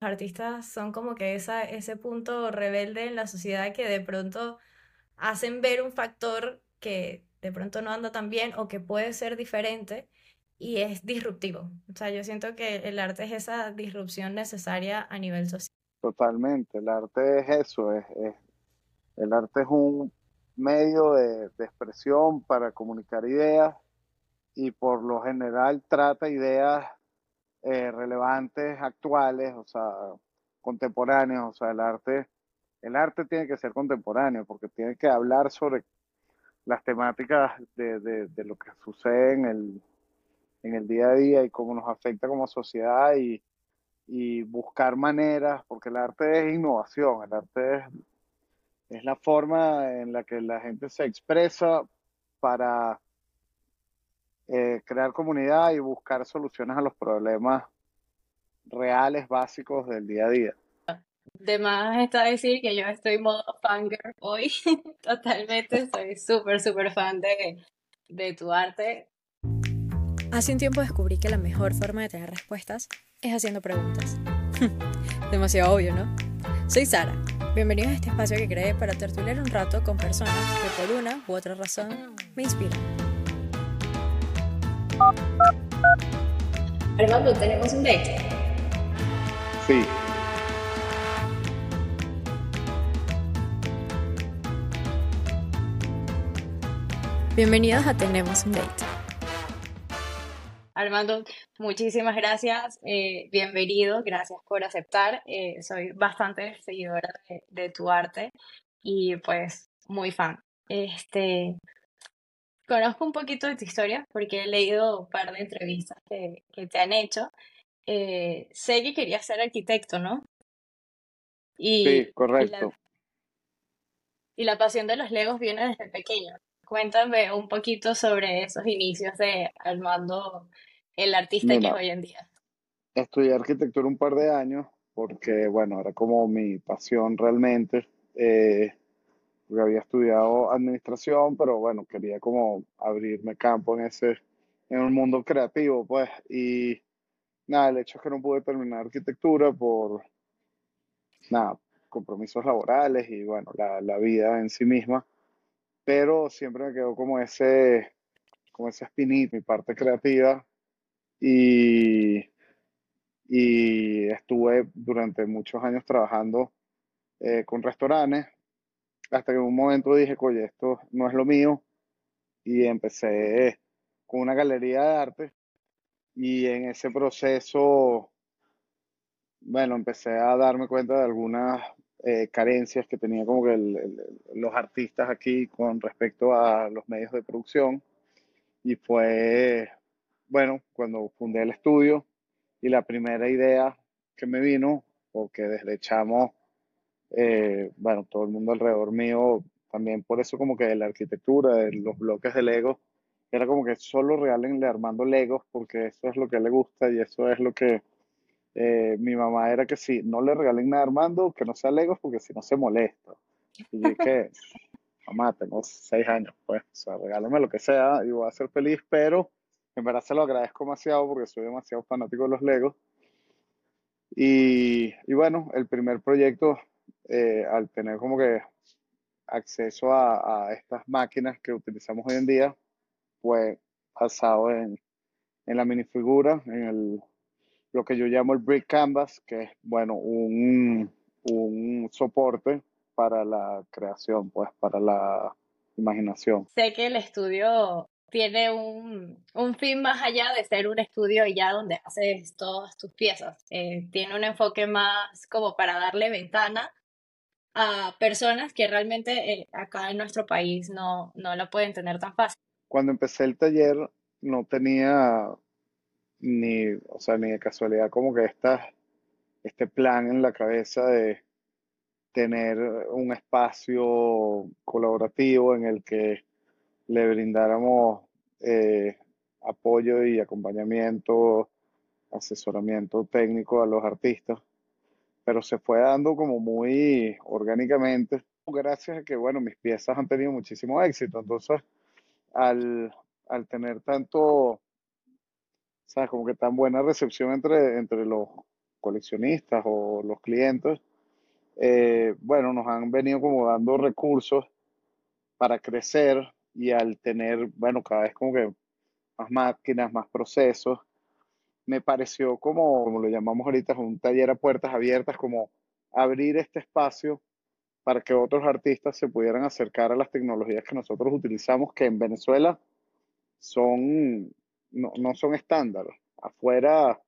artistas son como que esa, ese punto rebelde en la sociedad que de pronto hacen ver un factor que de pronto no anda tan bien o que puede ser diferente y es disruptivo. O sea, yo siento que el arte es esa disrupción necesaria a nivel social. Totalmente, el arte es eso, es, el arte es un medio de, de expresión para comunicar ideas y por lo general trata ideas eh, relevantes, actuales, o sea, contemporáneos, o sea, el arte, el arte tiene que ser contemporáneo porque tiene que hablar sobre las temáticas de, de, lo que sucede en el, en el día a día y cómo nos afecta como sociedad y, y buscar maneras, porque el arte es innovación, el arte es, es la forma en la que la gente se expresa para eh, crear comunidad y buscar soluciones a los problemas reales, básicos del día a día. De más está decir que yo estoy modo fangirl hoy, totalmente, soy súper, súper fan de, de tu arte. Hace un tiempo descubrí que la mejor forma de tener respuestas es haciendo preguntas. Demasiado obvio, ¿no? Soy Sara. Bienvenidos a este espacio que creé para tertuliar un rato con personas que por una u otra razón me inspiran. Armando, ¿tenemos un date? Sí. Bienvenidos a Tenemos un Date. Armando, muchísimas gracias, eh, bienvenido, gracias por aceptar. Eh, soy bastante seguidora de, de, tu arte y pues muy fan. Este, conozco un poquito de tu historia porque he leído un par de entrevistas que, que te han hecho. Eh, sé que querías ser arquitecto, ¿no? Y, sí, correcto. Y la, pasión de los legos viene desde pequeño. Cuéntame un poquito sobre esos inicios de Armando, el artista que es hoy en día. Estudié arquitectura un par de años porque, bueno, era como mi pasión realmente. Eh, porque había estudiado administración, pero bueno, quería como abrirme campo en ese, en un mundo creativo, pues, y nada, el hecho es que no pude terminar arquitectura por, nada, compromisos laborales y bueno, la, la vida en sí misma, pero siempre me quedó como ese, como ese espinito, mi parte creativa, y, y estuve durante muchos años trabajando eh, con restaurantes, hasta que en un momento dije, oye, esto no es lo mío, y empecé con una galería de arte, y en ese proceso, bueno, empecé a darme cuenta de algunas eh, carencias que tenía como que los artistas aquí con respecto a los medios de producción, y fue, bueno, cuando fundé el estudio, y la primera idea que me vino, o que desde chamo eh, bueno, todo el mundo alrededor mío, también por eso como que la arquitectura, de los bloques de Lego, era como que solo regalenle armando Legos, porque eso es lo que le gusta y eso es lo que eh, mi mamá era que si no le regalen nada Armando, que no sea Legos, porque si no se molesta. Y yo dije, mamá, tengo seis años, pues, o sea, regálame lo que sea y voy a ser feliz, pero en verdad se lo agradezco demasiado porque soy demasiado fanático de los Legos. Y, y bueno, el primer proyecto eh, al tener como que acceso a, estas máquinas que utilizamos hoy en día, pues basado en, en la minifigura, en el, lo que yo llamo el brick canvas, que es, bueno, un, un soporte para la creación, pues para la imaginación. Sé que el estudio tiene un, un, fin más allá de ser un estudio ya donde haces todas tus piezas. Eh, tiene un enfoque más como para darle ventana a personas que realmente eh, acá en nuestro país no, no la pueden tener tan fácil. Cuando empecé el taller no tenía ni, o sea, ni de casualidad como que esta, este plan en la cabeza de tener un espacio colaborativo en el que le brindáramos eh, apoyo y acompañamiento, asesoramiento técnico a los artistas pero se fue dando como muy orgánicamente, gracias a que, bueno, mis piezas han tenido muchísimo éxito. Entonces, al, al tener tanto, ¿sabes? Como que tan buena recepción entre, entre los coleccionistas o los clientes, eh, bueno, nos han venido como dando recursos para crecer y al tener, bueno, cada vez como que más máquinas, más procesos, me pareció como, como lo llamamos ahorita, un taller a puertas abiertas, como abrir este espacio para que otros artistas se pudieran acercar a las tecnologías que nosotros utilizamos, que en Venezuela son, no, no son estándar. Afuera,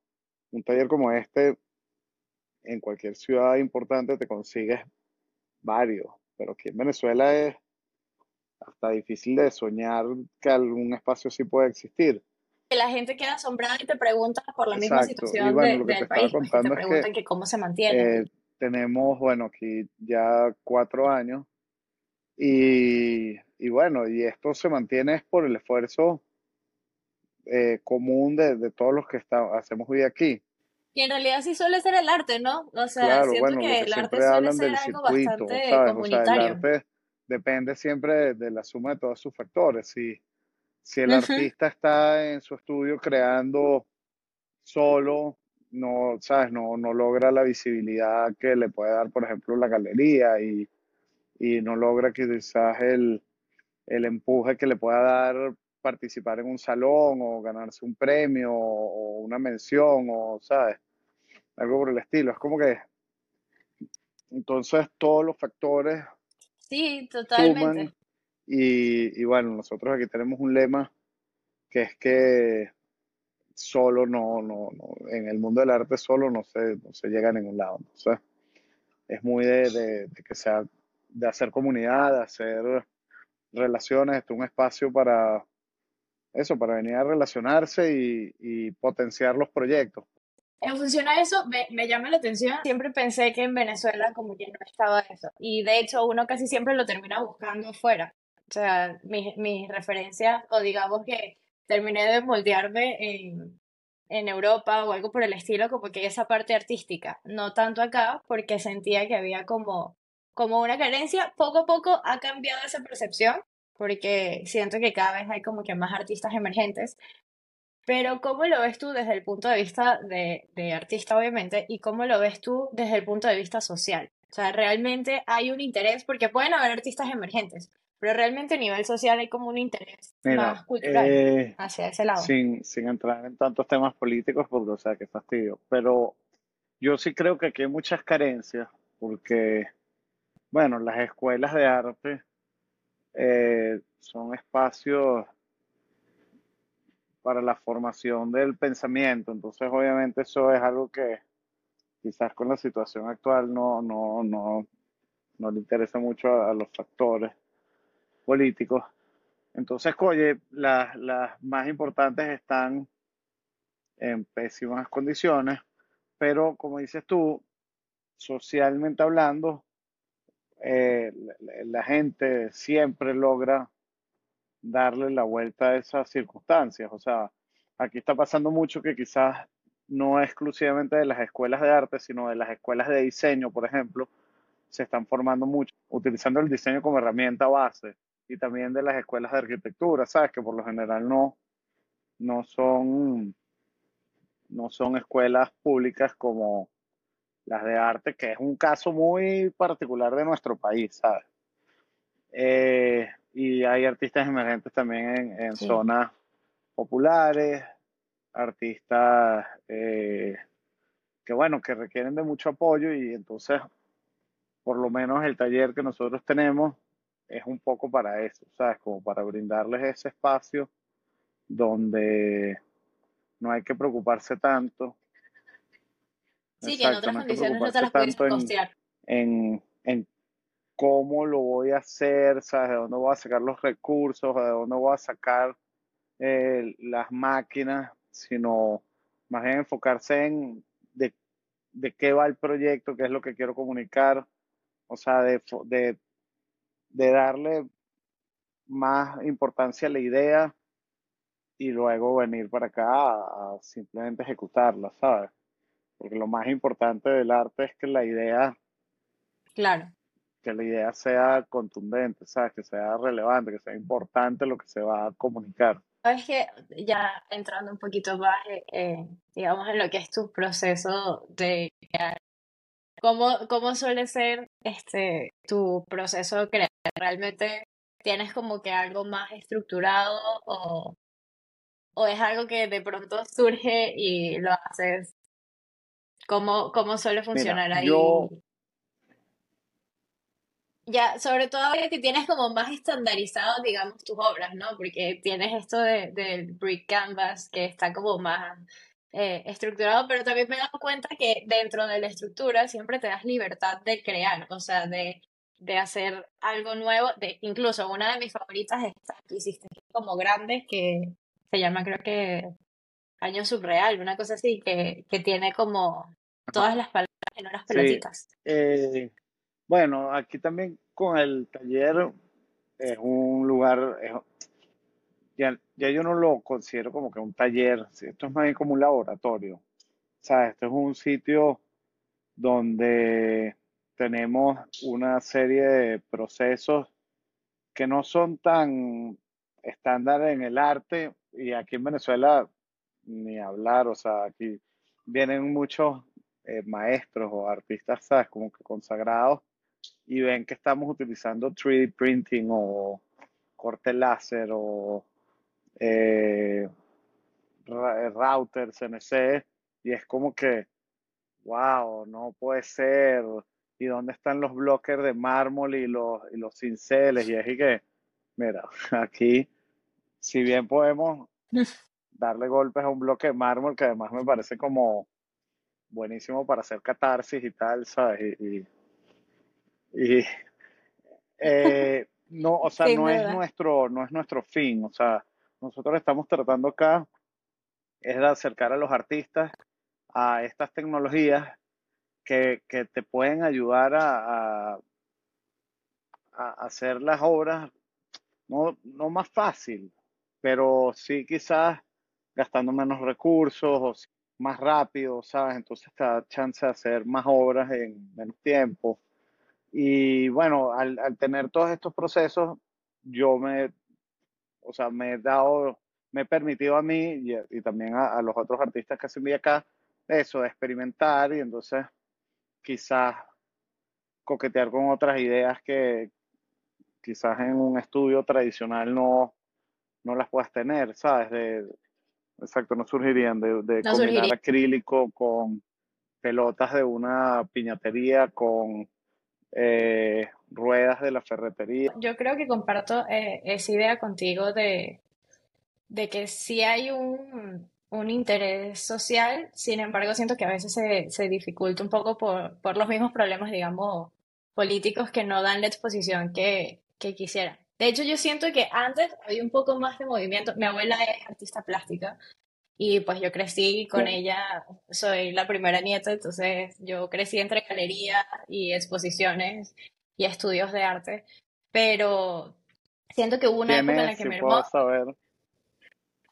un taller como este, en cualquier ciudad importante te consigues varios, pero aquí en Venezuela es hasta difícil de soñar que algún espacio así pueda existir. La gente queda asombrada y te pregunta por la misma situación del país, pues, te preguntan que, cómo se mantiene. Eh, tenemos, bueno, aquí ya cuatro años y, y, bueno, y esto se mantiene es por el esfuerzo eh, común de, de, todos los que está, hacemos hoy aquí. Y en realidad sí suele ser el arte, ¿no? O sea, siento que, el arte suele ser algo bastante comunitario. el arte depende siempre de, la suma de todos sus factores. Si, si el artista está en su estudio creando solo, no, ¿sabes? No, no logra la visibilidad que le puede dar, por ejemplo, la galería y, y no logra quizás el, el empuje que le pueda dar participar en un salón o ganarse un premio o, una mención o, ¿sabes? Algo por el estilo. Es como que entonces todos los factores Sí, totalmente. Y, y bueno, nosotros aquí tenemos un lema que es que solo no, no, no, en el mundo del arte solo no se, no se llega a ningún lado. Entonces, es muy de, de, que sea, de hacer comunidad, de hacer relaciones, este, un espacio para eso, para venir a relacionarse y, y potenciar los proyectos. En función a eso, me, me, llama la atención. Siempre pensé que en Venezuela como que no estaba eso. Y de hecho, uno casi siempre lo termina buscando afuera. O sea, mis mi referencias, o digamos que terminé de moldearme en, en Europa o algo por el estilo, como que esa parte artística, no tanto acá, porque sentía que había como, como una carencia. Poco a poco ha cambiado esa percepción, porque siento que cada vez hay como que más artistas emergentes. Pero ¿cómo lo ves tú desde el punto de vista de, de artista, obviamente, y cómo lo ves tú desde el punto de vista social? O sea, realmente hay un interés, porque pueden haber artistas emergentes, pero realmente a nivel social hay como un interés más cultural eh, hacia ese lado. Sin, sin entrar en tantos temas políticos, porque, o sea, qué fastidio. Pero yo sí creo que aquí hay muchas carencias, porque, bueno, las escuelas de arte eh, son espacios para la formación del pensamiento. Entonces, obviamente, eso es algo que quizás con la situación actual no, no, no, no le interesa mucho a los factores políticos. Entonces, oye, las, las más importantes están en pésimas condiciones, pero como dices tú, socialmente hablando, eh, la, gente siempre logra darle la vuelta a esas circunstancias. O sea, aquí está pasando mucho que quizás no exclusivamente de las escuelas de arte, sino de las escuelas de diseño, por ejemplo, se están formando mucho, utilizando el diseño como herramienta base y también de las escuelas de arquitectura, ¿sabes? Que por lo general no, no son, no son escuelas públicas como las de arte, que es un caso muy particular de nuestro país, ¿sabes? Eh, y hay artistas emergentes también en, zonas populares, artistas eh, que, bueno, que requieren de mucho apoyo y entonces, por lo menos el taller que nosotros tenemos es un poco para eso, ¿sabes? Como para brindarles ese espacio donde no hay que preocuparse tanto. Sí, que en otras condiciones no te las puedes costear. En, en, cómo lo voy a hacer, ¿sabes? De dónde voy a sacar los recursos, de dónde voy a sacar eh, las máquinas, sino más bien enfocarse en de, de, qué va el proyecto, qué es lo que quiero comunicar, o sea, de, de de darle más importancia a la idea y luego venir para acá a, simplemente ejecutarla, ¿sabes? Porque lo más importante del arte es que la idea, claro, que la idea sea contundente, ¿sabes? Que sea relevante, que sea importante lo que se va a comunicar. Sabes que ya entrando un poquito más, eh, eh, digamos, en lo que es tu proceso de crear. ¿Cómo, cómo suele ser este tu proceso crear? ¿Realmente tienes como que algo más estructurado o, o es algo que de pronto surge y lo haces? ¿Cómo, cómo suele funcionar ahí? Yo, Ya, sobre todo ahora que tienes como más estandarizado, digamos, tus obras, ¿no? Porque tienes esto de, del Brick Canvas que está como más eh, estructurado, pero también me he dado cuenta que dentro de la estructura siempre te das libertad de crear, o sea, de, de hacer algo nuevo. De, incluso una de mis favoritas es esta que hiciste como grande, que se llama creo que Año Subreal, una cosa así, que, que tiene como todas las palabras en unas sí. pelotitas. eh, bueno, aquí también con el taller es un lugar, es- ya, yo no lo considero como que un taller, esto es más bien como un laboratorio. O sea, esto es un sitio donde tenemos una serie de procesos que no son tan estándar en el arte y aquí en Venezuela ni hablar, o sea, aquí vienen muchos eh, maestros o artistas, ¿sabes? Como que consagrados y ven que estamos utilizando 3D printing o corte láser o eh, ra- router, CNC y es como que, wow, no puede ser. ¿Y dónde están los bloques de mármol y los, y los cinceles? Y es y que, mira, aquí, si bien podemos darle golpes a un bloque de mármol, que además me parece como buenísimo para hacer catarsis y tal, ¿sabes? Y, y, y, eh, no, o sea, no es nuestro, no es nuestro fin, o sea, nosotros estamos tratando acá es de acercar a los artistas a estas tecnologías que, que te pueden ayudar a, a- hacer las obras no, no más fácil, pero sí quizás gastando menos recursos o más rápido, ¿sabes? Entonces te chance de hacer más obras en menos tiempo. Y bueno, al, al tener todos estos procesos, yo me, o sea, me he dado, me he permitido a mí y, y también a, a los otros artistas que hacen de acá, eso, de experimentar y entonces quizás coquetear con otras ideas que quizás en un estudio tradicional no, no las puedas tener, ¿sabes? De, exacto, no surgirían de, de No combinar surgiría. acrílico con pelotas de una piñatería, con eh, ruedas de la ferretería. Yo creo que comparto eh, esa idea contigo de, de que sí hay un, un interés social, sin embargo siento que a veces se, se dificulta un poco por, por los mismos problemas, digamos, políticos que no dan la exposición que, que quisieran. De hecho, yo siento que antes había un poco más de movimiento. Mi abuela es artista plástica y pues yo crecí con Sí. ella, soy la primera nieta, entonces yo crecí entre galerías y exposiciones y estudios de arte, pero siento que hubo una ¿Quién época en la que Si mermó. puedo saber.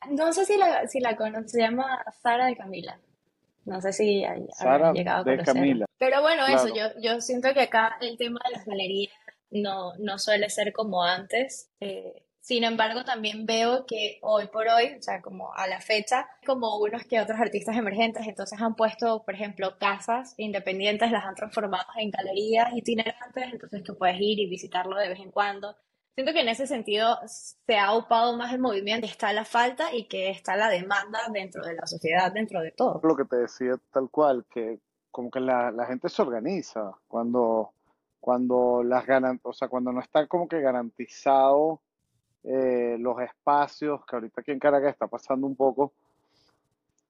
No sé si la, si la conoces, se llama Sara de Camila. No sé si Sara llegado a de. Camila, Pero bueno, eso, yo, yo siento que acá el tema de las galerías no, no suele ser como antes. eh, sin embargo, también veo que hoy por hoy, o sea, como a la fecha, como unos que otros artistas emergentes, entonces han puesto, por ejemplo, casas independientes, las han transformado en galerías itinerantes, entonces tú puedes ir y visitarlo de vez en cuando. Siento que en ese sentido se ha upado más el movimiento, está la falta y que está la demanda dentro de la sociedad, dentro de todo. Lo que te decía tal cual, que como que la, la gente se organiza cuando, cuando las ganan, o sea, cuando no está como que garantizado eh, los espacios, que ahorita aquí en Caracas está pasando un poco,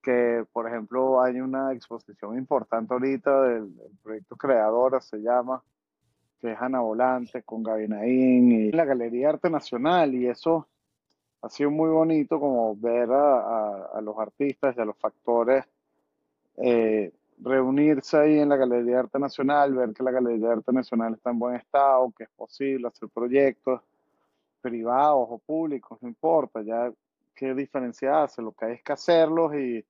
que por ejemplo hay una exposición importante ahorita del, del proyecto Creadora, se llama, que es Ana Volante con Gaby Naín y la Galería Arte Nacional, y eso ha sido muy bonito como ver a, a- a los artistas y a los factores eh, reunirse ahí en la Galería Arte Nacional, ver que la Galería Arte Nacional está en buen estado, que es posible hacer proyectos privados o públicos, no importa, ya qué diferencia hace, lo que hay es que hacerlos y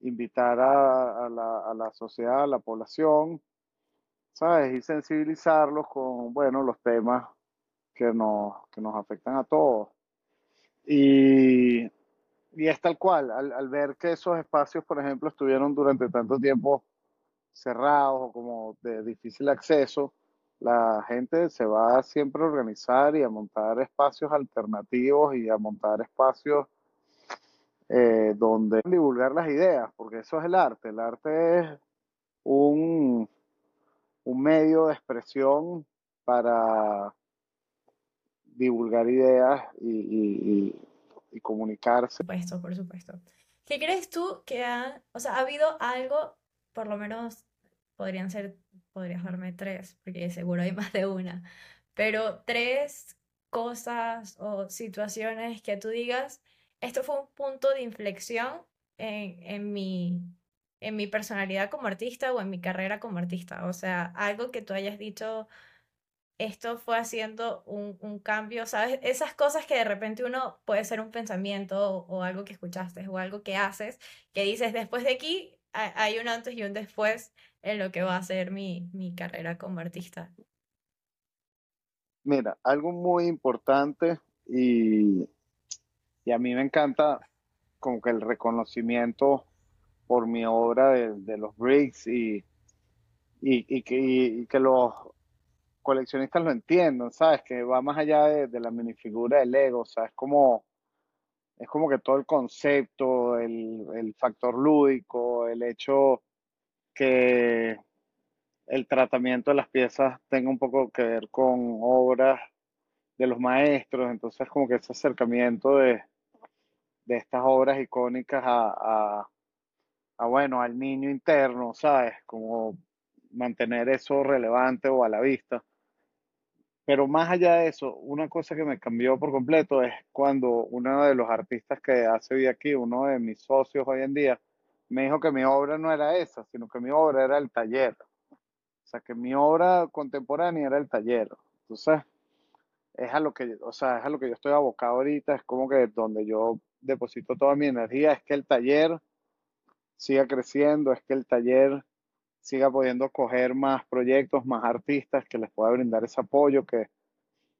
invitar a, la, a la sociedad, a la población, ¿sabes? Y sensibilizarlos con, bueno, los temas que nos, que nos afectan a todos. Y, y es tal cual, al, al ver que esos espacios, por ejemplo, estuvieron durante tanto tiempo cerrados o como de difícil acceso, la gente se va siempre a organizar y a montar espacios alternativos y a montar espacios eh, donde divulgar las ideas, porque eso es el arte. El arte es un, un medio de expresión para divulgar ideas y, comunicarse. Por supuesto, por supuesto. ¿Qué crees tú que ha, o sea, ha habido algo, por lo menos podrían ser, podrías darme tres, porque seguro hay más de una, pero tres cosas o situaciones que tú digas, esto fue un punto de inflexión en, en, mi, en mi personalidad como artista o en mi carrera como artista. O sea, algo que tú hayas dicho, esto fue haciendo un, un, cambio, ¿sabes? Esas cosas que de repente uno puede ser un pensamiento o, algo que escuchaste o algo que haces, que dices, después de aquí hay un antes y un después en lo que va a ser mi, mi carrera como artista. Mira, algo muy importante y y a mí me encanta como que el reconocimiento por mi obra de, los bricks y, y, que, que, los coleccionistas lo entiendan, ¿sabes? Que va más allá de, la minifigura del Lego, o sea, es como, es como que todo el concepto, el, el factor lúdico, el hecho que el tratamiento de las piezas tenga un poco que ver con obras de los maestros, entonces como que ese acercamiento de, de estas obras icónicas a, bueno, al niño interno, ¿sabes? Como mantener eso relevante o a la vista. Pero más allá de eso, una cosa que me cambió por completo es cuando uno de los artistas que hace vida aquí, uno de mis socios hoy en día, me dijo que mi obra no era esa, sino que mi obra era el taller. O sea, que mi obra contemporánea era el taller. Entonces, es a lo que, o sea, es a lo que yo estoy abocado ahorita, es como que donde yo deposito toda mi energía, es que el taller siga creciendo, es que el taller siga pudiendo coger más proyectos, más artistas, que les pueda brindar ese apoyo, que,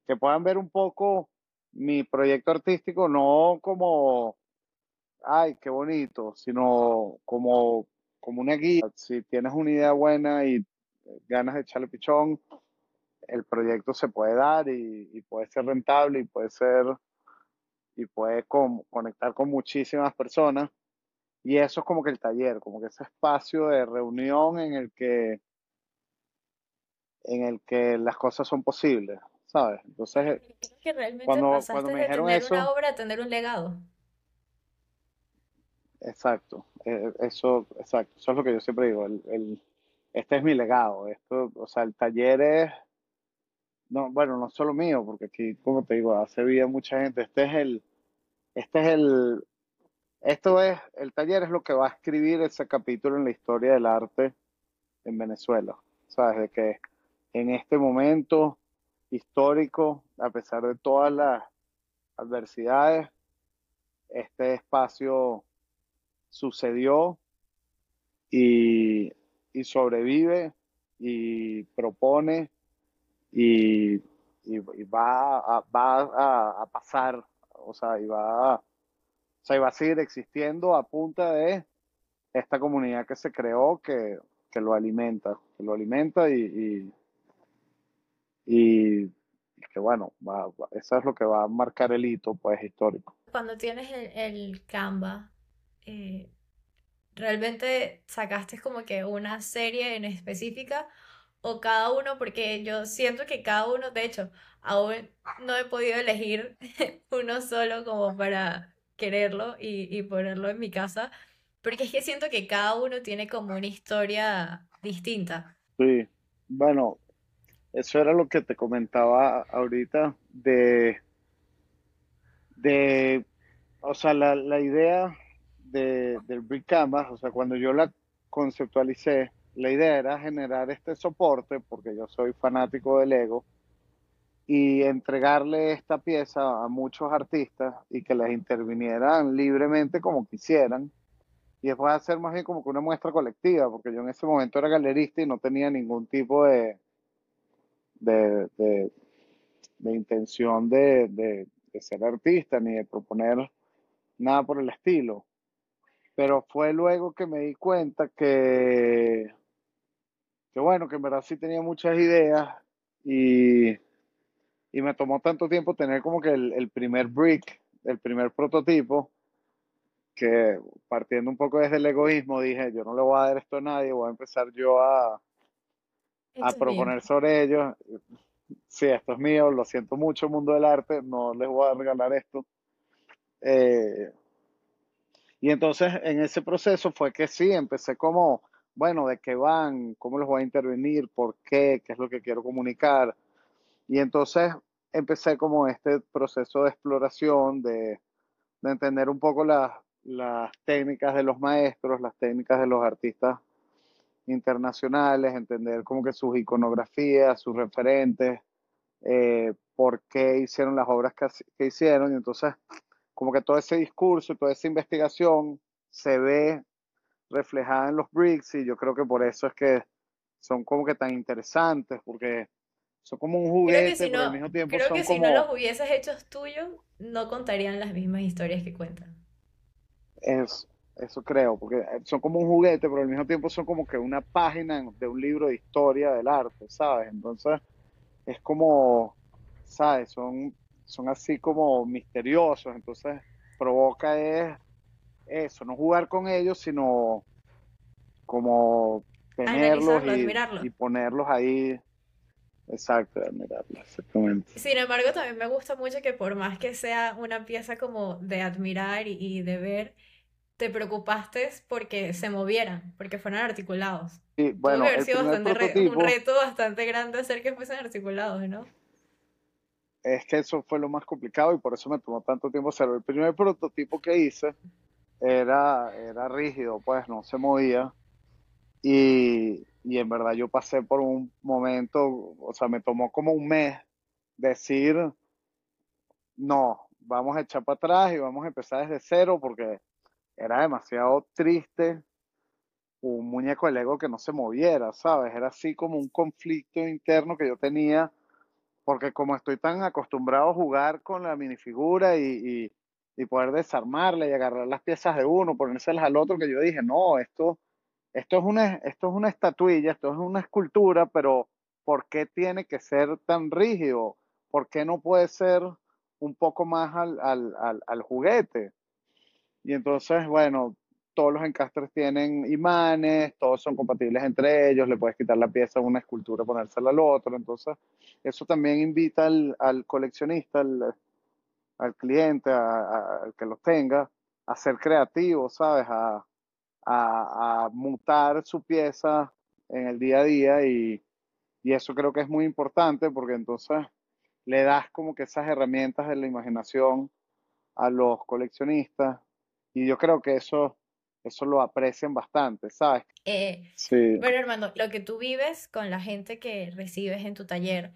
que puedan ver un poco mi proyecto artístico, no como, ay, qué bonito, sino como, como una guía. Si tienes una idea buena y ganas de echarle pichón, el proyecto se puede dar y, puede ser rentable y puede ser y puede conectar con muchísimas personas. Y eso es como que el taller, como que ese espacio de reunión en el que en el que las cosas son posibles, ¿sabes? Entonces, que realmente cuando, cuando me dijeron tener eso, una obra a tener un legado. Exacto, eh, eso, exacto, eso es lo que yo siempre digo, el, el, este es mi legado, esto, o sea, el taller es, no, bueno, no solo mío, porque aquí, como te digo, hace vida mucha gente, este es el, este es el, esto es, el taller es lo que va a escribir ese capítulo en la historia del arte en Venezuela. Sabes, de que en este momento histórico, a pesar de todas las adversidades, este espacio sucedió y, y sobrevive y propone y, y, va, a, va a, a pasar o sea, iba a, o a seguir existiendo a punta de esta comunidad que se creó que, lo alimenta, que lo alimenta y, y, que bueno, eso es lo que va a marcar el hito pues histórico. Cuando tienes el, el Canva, eh, ¿realmente sacaste como que una serie en específica o cada uno, porque yo siento que cada uno, de hecho, aún no he podido elegir uno solo como para quererlo y, ponerlo en mi casa, porque es que siento que cada uno tiene como una historia distinta. Sí, bueno, eso era lo que te comentaba ahorita de, de o sea, la, la idea de, del Brick Canvas, o sea, cuando yo la conceptualicé, la idea era generar este soporte, porque yo soy fanático del Lego, y entregarle esta pieza a muchos artistas y que les intervinieran libremente como quisieran. Y después hacer más bien como que una muestra colectiva, porque yo en ese momento era galerista y no tenía ningún tipo de, de, de, intención de, de ser artista ni de proponer nada por el estilo. Pero fue luego que me di cuenta que que bueno, que en verdad sí tenía muchas ideas y, y me tomó tanto tiempo tener como que el, el primer brick, el primer prototipo, que partiendo un poco desde el egoísmo dije, yo no le voy a dar esto a nadie, voy a empezar yo a, a proponer sobre ellos. Sí, esto es mío, lo siento mucho, mundo del arte, no les voy a regalar esto. Eh, y entonces en ese proceso fue que sí, empecé como, bueno, de qué van, cómo los voy a intervenir, por qué, qué es lo que quiero comunicar. Y entonces empecé como este proceso de exploración, de, de entender un poco las, técnicas de los maestros, las técnicas de los artistas internacionales, entender como que sus iconografías, sus referentes, eh, por qué hicieron las obras que, que hicieron. Y entonces como que todo ese discurso, toda esa investigación se ve reflejada en los bricks y yo creo que por eso es que son como que tan interesantes, porque son como un Creo que juguete, si pero al no, mismo tiempo creo son que si no los como, hubieses hecho tuyos, no contarían las mismas historias que cuentan. es, eso creo, porque son como un juguete, pero al mismo tiempo son como que una página de un libro de historia del arte, ¿sabes? Entonces es como, ¿sabes? Son, son así como misteriosos, entonces provoca es eso, no jugar con ellos, sino como tenerlos y, y ponerlos ahí, exacto, admirarlos, exactamente. Sin embargo, también me gusta mucho que por más que sea una pieza como de admirar y, y de ver, te preocupaste porque se movieran, porque fueran articulados. Y Tuvo que bueno, haber sido bastante re- un reto bastante grande hacer que fuesen articulados, ¿no? es que eso fue lo más complicado y por eso me tomó tanto tiempo hacerlo. El primer prototipo que hice era, era rígido, pues no se movía. Y, y en verdad yo pasé por un momento, o sea, me tomó como un mes decir, no, vamos a echar para atrás y vamos a empezar desde cero porque era demasiado triste un muñeco de Lego que no se moviera, ¿sabes? Era así como un conflicto interno que yo tenía porque como estoy tan acostumbrado a jugar con la minifigura y, y, y poder desarmarla y agarrar las piezas de uno, ponérselas al otro, que yo dije, no, esto, esto es una, esto es una estatuilla, esto es una escultura, pero ¿por qué tiene que ser tan rígido? ¿Por qué no puede ser un poco más al, al, al, al juguete? Y entonces, bueno, todos los encastres tienen imanes, todos son compatibles entre ellos, le puedes quitar la pieza a una escultura, ponérsela al otro. Entonces, eso también invita al, al coleccionista, al, cliente, al que los tenga, a ser creativo, ¿sabes? A, a, a mutar su pieza en el día a día y, y eso creo que es muy importante porque entonces le das como que esas herramientas de la imaginación a los coleccionistas y yo creo que eso, eso lo aprecian bastante, ¿sabes? Eh, Sí. bueno, Armando, lo que tú vives con la gente que recibes en tu taller,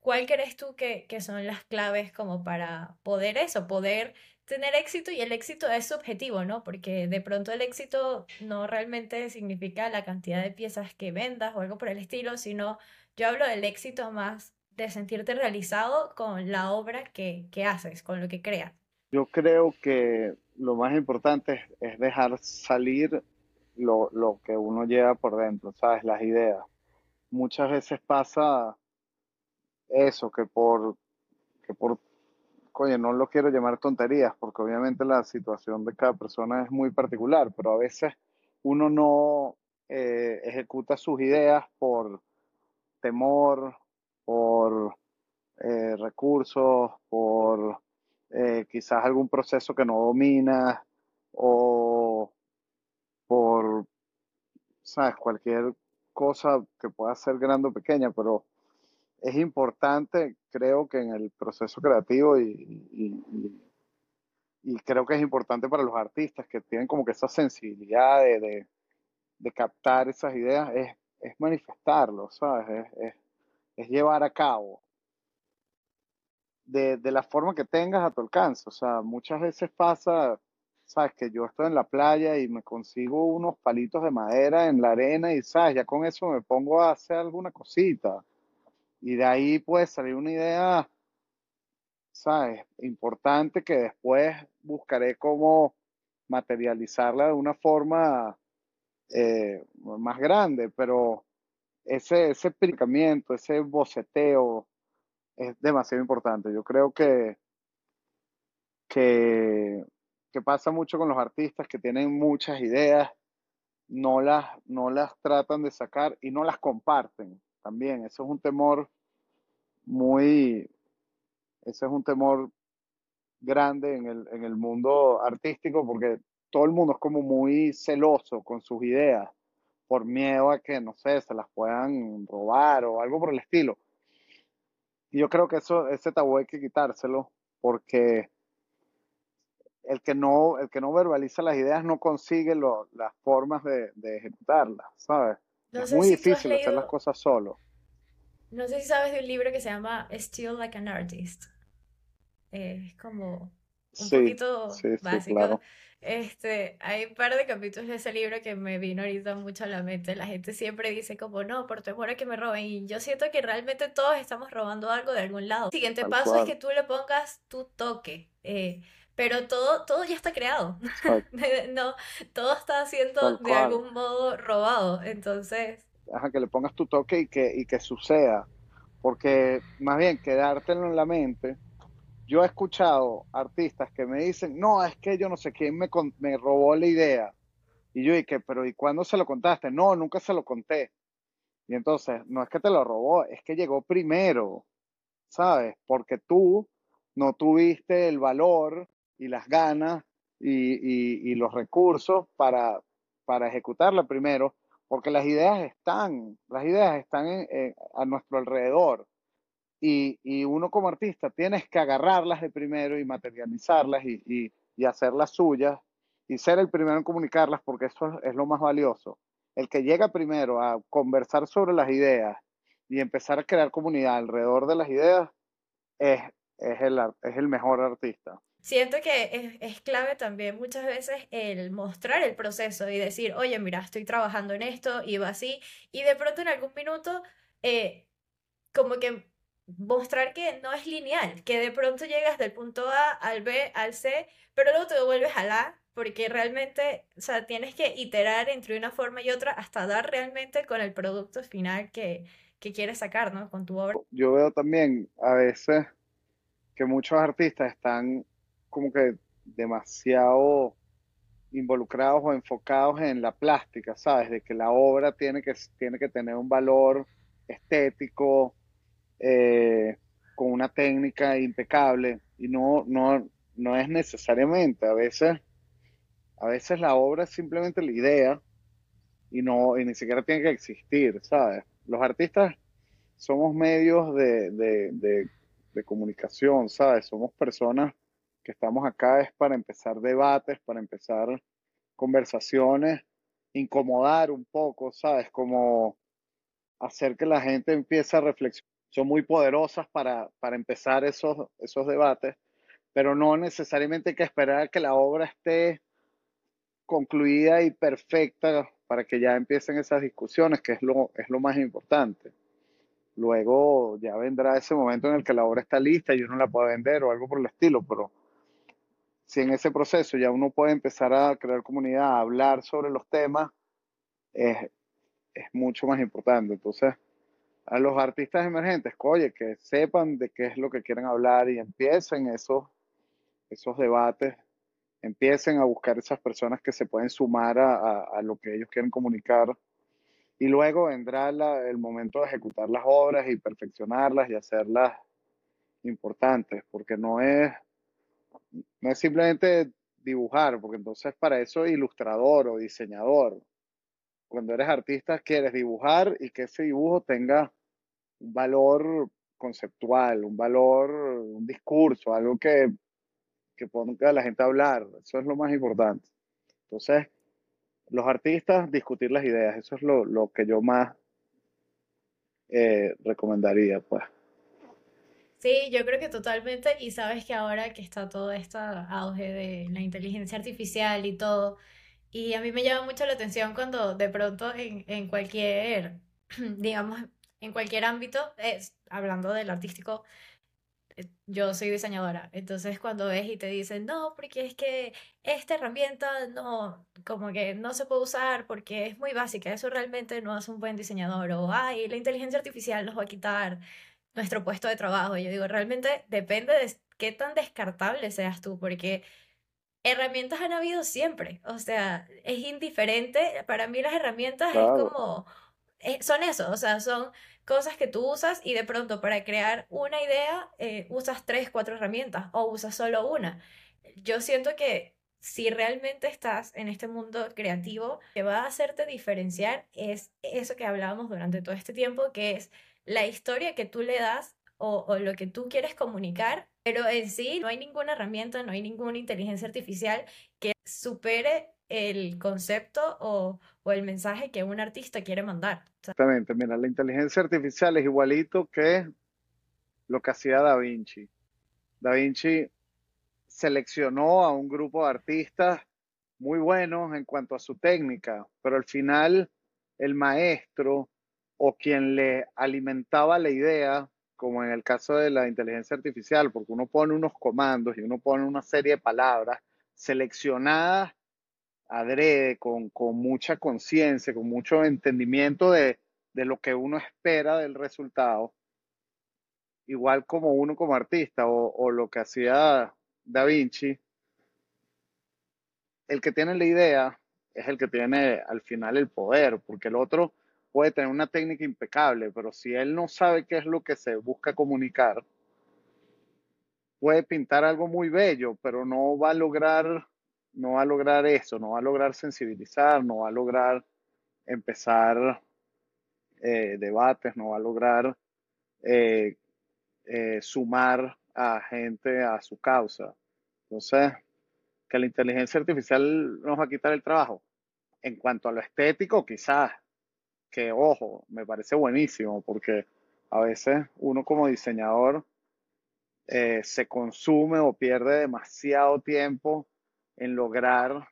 ¿cuál crees tú que, que son las claves como para poder eso, poder tener éxito? Y el éxito es subjetivo, ¿no? Porque de pronto el éxito no realmente significa la cantidad de piezas que vendas o algo por el estilo, sino yo hablo del éxito más de sentirte realizado con la obra que, que haces, con lo que creas. Yo creo que lo más importante es, dejar salir lo, lo que uno lleva por dentro, ¿sabes? Las ideas. Muchas veces pasa eso, que por, que por, coño, no lo quiero llamar tonterías, porque obviamente la situación de cada persona es muy particular, pero a veces uno no eh, ejecuta sus ideas por temor, por eh, recursos, por eh, quizás algún proceso que no domina o por, sabes, cualquier cosa que pueda ser grande o pequeña, pero es importante, creo que en el proceso creativo y, y- creo que es importante para los artistas que tienen como que esa sensibilidad de, de- de captar esas ideas, es, es manifestarlo, ¿sabes? Es, es- es llevar a cabo de, de la forma que tengas a tu alcance. O sea, muchas veces pasa, sabes, que yo estoy en la playa y me consigo unos palitos de madera en la arena y, sabes, ya con eso me pongo a hacer alguna cosita. Y de ahí puede salir una idea, sabes, importante que después buscaré cómo materializarla de una forma eh, más grande, pero ese, ese ese boceteo es demasiado importante. Yo creo que, que, que pasa mucho con los artistas que tienen muchas ideas, no las, no las tratan de sacar y no las comparten también. Eso es un temor muy, ese es un temor grande en el, en el mundo artístico porque todo el mundo es como muy celoso con sus ideas por miedo a que, no sé, se las puedan robar o algo por el estilo. Y yo creo que eso, ese tabú hay que quitárselo porque el que no, el que no verbaliza las ideas no consigue las formas de, ejecutarlas, ¿sabes? Es muy difícil hacer las cosas solo. No sé si sabes de un libro que se llama Still Like an Artist. es como un poquito básico. Este, hay un par de capítulos de ese libro que me vino ahorita mucho a la mente. La gente siempre dice como, no, por temor a que me roben. Y yo siento que realmente todos estamos robando algo de algún lado. El siguiente paso es que tú le pongas tu toque. Eh, pero todo, todo ya está creado. no, todo está siendo de algún modo robado. Entonces... Ajá, que le pongas tu toque y que, y que suceda. Porque más bien quedártelo en la mente yo he escuchado artistas que me dicen, no, es que yo no sé quién me, me robó la idea. Y yo dije, pero ¿y cuándo se lo contaste? No, nunca se lo conté. Y entonces, no es que te lo robó, es que llegó primero, ¿sabes? Porque tú no tuviste el valor y las ganas y, los recursos para, para ejecutarla primero, porque las ideas están, las ideas están a nuestro alrededor y, uno como artista tienes que agarrarlas de primero y materializarlas y, hacerlas suyas y ser el primero en comunicarlas porque eso es lo más valioso. El que llega primero a conversar sobre las ideas y empezar a crear comunidad alrededor de las ideas es, es, el, es el mejor artista. Siento que es, clave también muchas veces el mostrar el proceso y decir, oye, mira, estoy trabajando en esto y va así, y de pronto en algún minuto, eh, como que mostrar que no es lineal, que de pronto llegas del punto A al B al C, pero luego te devuelves al A, porque realmente, o sea, tienes que iterar entre una forma y otra hasta dar realmente con el producto final que, que quieres sacar, ¿no? Con tu obra. Yo veo también a veces que muchos artistas están como que demasiado involucrados o enfocados en la plástica, ¿sabes? De que la obra tiene que, tiene que tener un valor estético, eh, con una técnica impecable y no, no, no es necesariamente, a veces, a veces la obra es simplemente la idea y no, y ni siquiera tiene que existir, ¿sabes? Los artistas somos medios de, de, de comunicación, ¿sabes? Somos personas que estamos acá es para empezar debates, para empezar conversaciones, incomodar un poco, ¿sabes? Como hacer que la gente empiece a reflexionar son muy poderosas para, empezar esos, esos debates, pero no necesariamente hay que esperar a que la obra esté concluida y perfecta para que ya empiecen esas discusiones, que es lo, es lo más importante. Luego ya vendrá ese momento en el que la obra está lista y uno la puede vender o algo por el estilo, pero si en ese proceso ya uno puede empezar a crear comunidad, a hablar sobre los temas, es, es mucho más importante. Entonces, a los artistas emergentes, oye, que sepan de qué es lo que quieren hablar y empiecen esos, esos debates, empiecen a buscar esas personas que se pueden sumar a, lo que ellos quieren comunicar. Y luego vendrá el momento de ejecutar las obras y perfeccionarlas y hacerlas importantes, porque no es, no es simplemente dibujar, porque entonces para eso es ilustrador o diseñador. Cuando eres artista quieres dibujar y que ese dibujo tenga un valor conceptual, un valor, un discurso, algo que, que ponga a la gente a hablar. Eso es lo más importante. Entonces, los artistas, discutir las ideas, eso es lo, que yo más eh, recomendaría, pues. Sí, yo creo que totalmente, y sabes que ahora que está todo este auge de la inteligencia artificial y todo, y a mí me llama mucho la atención cuando de pronto en, en cualquier, digamos, en cualquier ámbito, es, hablando del artístico, eh, yo soy diseñadora, entonces cuando ves y te dicen, no, porque es que esta herramienta no, como que no se puede usar porque es muy básica, eso realmente no hace un buen diseñador, o, ay, la inteligencia artificial nos va a quitar nuestro puesto de trabajo. yo digo, realmente depende de qué tan descartable seas tú, porque herramientas han habido siempre, o sea, es indiferente, para mí las herramientas es como, eh, son eso, o sea, son cosas que tú usas y de pronto para crear una idea eh, usas tres, cuatro herramientas o usas solo una. Yo siento que si realmente estás en este mundo creativo, que va a hacerte diferenciar es eso que hablábamos durante todo este tiempo, que es la historia que tú le das o, o lo que tú quieres comunicar, pero en sí no hay ninguna herramienta, no hay ninguna inteligencia artificial que supere el concepto o, el mensaje que un artista quiere mandar. Exactamente, mira, la inteligencia artificial es igualito que lo que hacía Da Vinci. Da Vinci seleccionó a un grupo de artistas muy buenos en cuanto a su técnica, pero al final el maestro o quien le alimentaba la idea, como en el caso de la inteligencia artificial, porque uno pone unos comandos y uno pone una serie de palabras seleccionadas adrede, con, mucha conciencia, con mucho entendimiento de, lo que uno espera del resultado, igual como uno como artista o, lo que hacía Da Vinci, el que tiene la idea es el que tiene al final el poder, porque el otro puede tener una técnica impecable, pero si él no sabe qué es lo que se busca comunicar, puede pintar algo muy bello, pero no va a lograr no va a lograr eso, no va a lograr sensibilizar, no va a lograr empezar eh, debates, no va a lograr eh, eh, sumar a gente a su causa. Entonces, que la inteligencia artificial nos va a quitar el trabajo. En cuanto a lo estético, quizás, que ojo, me parece buenísimo, porque a veces uno como diseñador se consume o pierde demasiado tiempo en lograr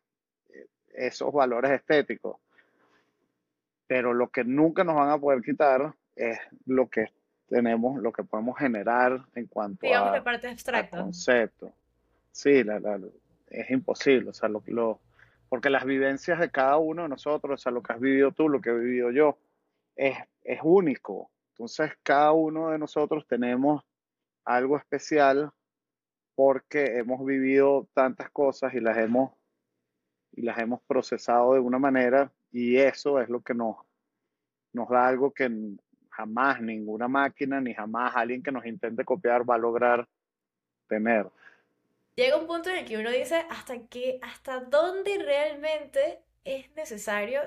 eh, esos valores estéticos. Pero lo que nunca nos van a poder quitar es lo que tenemos, lo que podemos generar en cuanto a, parte abstracta. concepto. Sí, es imposible, o sea, lo, lo, porque las vivencias de cada uno de nosotros, o sea, lo que has vivido tú, lo que he vivido yo, es, es único. Entonces, cada uno de nosotros tenemos algo especial porque hemos vivido tantas cosas y las hemos, y las hemos procesado de una manera y eso es lo que nos, nos da algo que jamás ninguna máquina ni jamás alguien que nos intente copiar va a lograr tener. Llega un punto en el que uno dice hasta que hasta dónde realmente es necesario,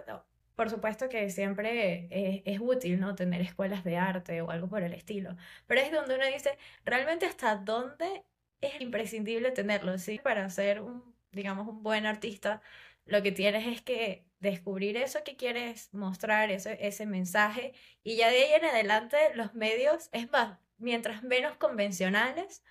por supuesto que siempre es, es, útil, ¿no? Tener escuelas de arte o algo por el estilo, pero es donde uno dice, realmente hasta dónde es imprescindible tenerlo, ¿sí? Para ser un, digamos, un buen artista, lo que tienes es que descubrir eso que quieres mostrar, ese, ese mensaje, y ya de ahí en adelante los medios, es más, mientras menos convencionales,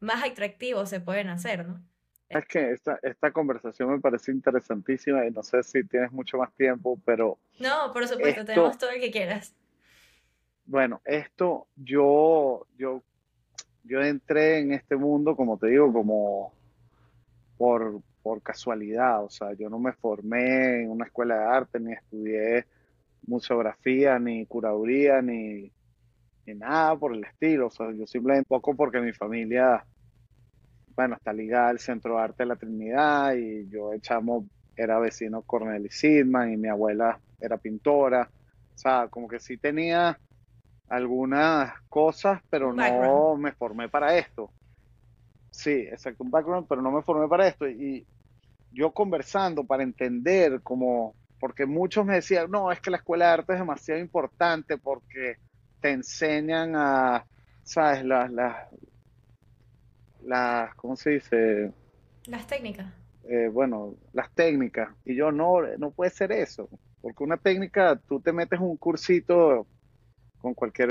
más atractivos se pueden hacer, ¿no? Es que esta, esta conversación me parece interesantísima y no sé si tienes mucho más tiempo, pero... No, por supuesto, tenemos todo el que quieras. Bueno, esto yo, yo yo entré en este mundo, como te digo, como por, casualidad, o sea, yo no me formé en una escuela de arte, ni estudié museografía, ni curaduría, ni, nada por el estilo, o sea, yo simplemente poco porque mi familia, bueno, está ligada al Centro de Arte de la Trinidad y yo echamos, era vecino Cornel y Sidman y mi abuela era pintora, o sea, como que sí tenía algunas cosas, pero no me formé para esto. Sí, exacto, un background, pero no me formé para esto. Y yo conversando para entender como, porque muchos me decían, no, es que la escuela de arte es demasiado importante porque te enseñan a, ¿sabes? Las, las, las ¿cómo se dice? Las técnicas. Eh, bueno, las técnicas. Y yo, no, no puede ser eso. Porque una técnica, tú te metes un cursito con cualquier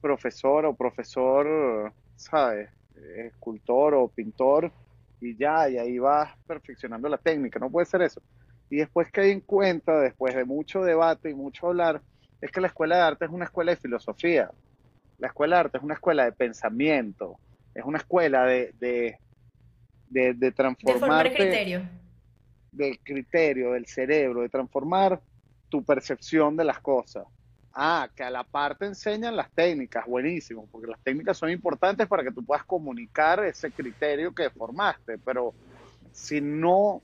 profesor o profesor, ¿sabes? Escultor o pintor y ya, y ahí vas perfeccionando la técnica, no puede ser eso. Y después que hay en cuenta, después de mucho debate y mucho hablar, es que la escuela de arte es una escuela de filosofía. La escuela de arte es una escuela de pensamiento. es una escuela de, de, de, de De formar transformarte criterio. del criterio, del cerebro, de transformar tu percepción de las cosas. Ah, que a la parte enseñan las técnicas, buenísimo, porque las técnicas son importantes para que tú puedas comunicar ese criterio que formaste, pero si no